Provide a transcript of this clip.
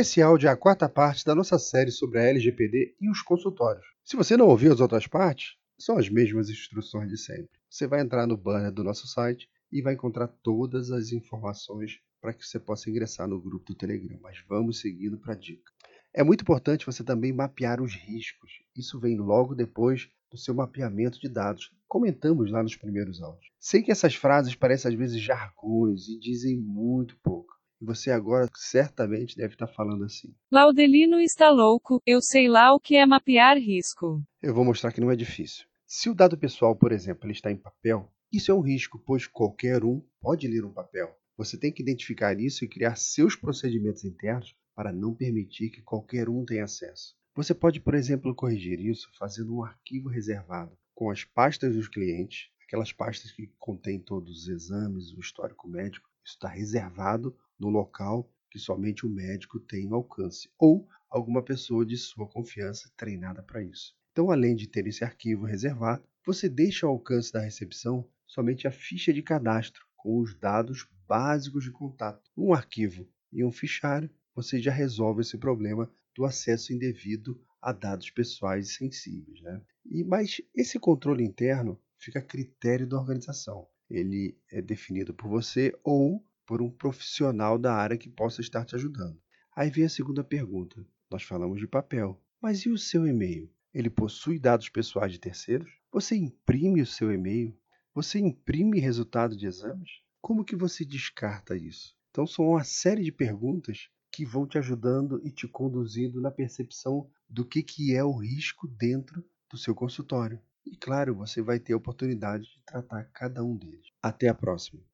Esse áudio é a quarta parte da nossa série sobre a LGPD e os consultórios. Se você não ouviu as outras partes, são as mesmas instruções de sempre. Você vai entrar no banner do nosso site e vai encontrar todas as informações para que você possa ingressar no grupo do Telegram. Mas vamos seguindo para a dica. É muito importante você também mapear os riscos. Isso vem logo depois do seu mapeamento de dados. Comentamos lá nos primeiros áudios. Sei que essas frases parecem às vezes jargões e dizem muito pouco. Você agora certamente deve estar falando assim. Laudelino está louco, eu sei lá o que é mapear risco. Eu vou mostrar que não é difícil. Se o dado pessoal, por exemplo, ele está em papel, isso é um risco, pois qualquer um pode ler um papel. Você tem que identificar isso e criar seus procedimentos internos para não permitir que qualquer um tenha acesso. Você pode, por exemplo, corrigir isso fazendo um arquivo reservado com as pastas dos clientes, aquelas pastas que contêm todos os exames, o histórico médico. Isso está reservado no local que somente o médico tem alcance ou alguma pessoa de sua confiança treinada para isso. Então, além de ter esse arquivo reservado, você deixa ao alcance da recepção somente a ficha de cadastro com os dados básicos de contato. Um arquivo e um fichário, você já resolve esse problema do acesso indevido a dados pessoais e sensíveis. Né? E, mas esse controle interno fica a critério da organização. Ele é definido por você ou por um profissional da área que possa estar te ajudando. Aí vem a segunda pergunta. Nós falamos de papel, mas e o seu e-mail? Ele possui dados pessoais de terceiros? Você imprime o seu e-mail? Você imprime resultado de exames? Como que você descarta isso? Então são uma série de perguntas que vão te ajudando e te conduzindo na percepção do que, que é o risco dentro do seu consultório. E claro, você vai ter a oportunidade de tratar cada um deles. Até a próxima!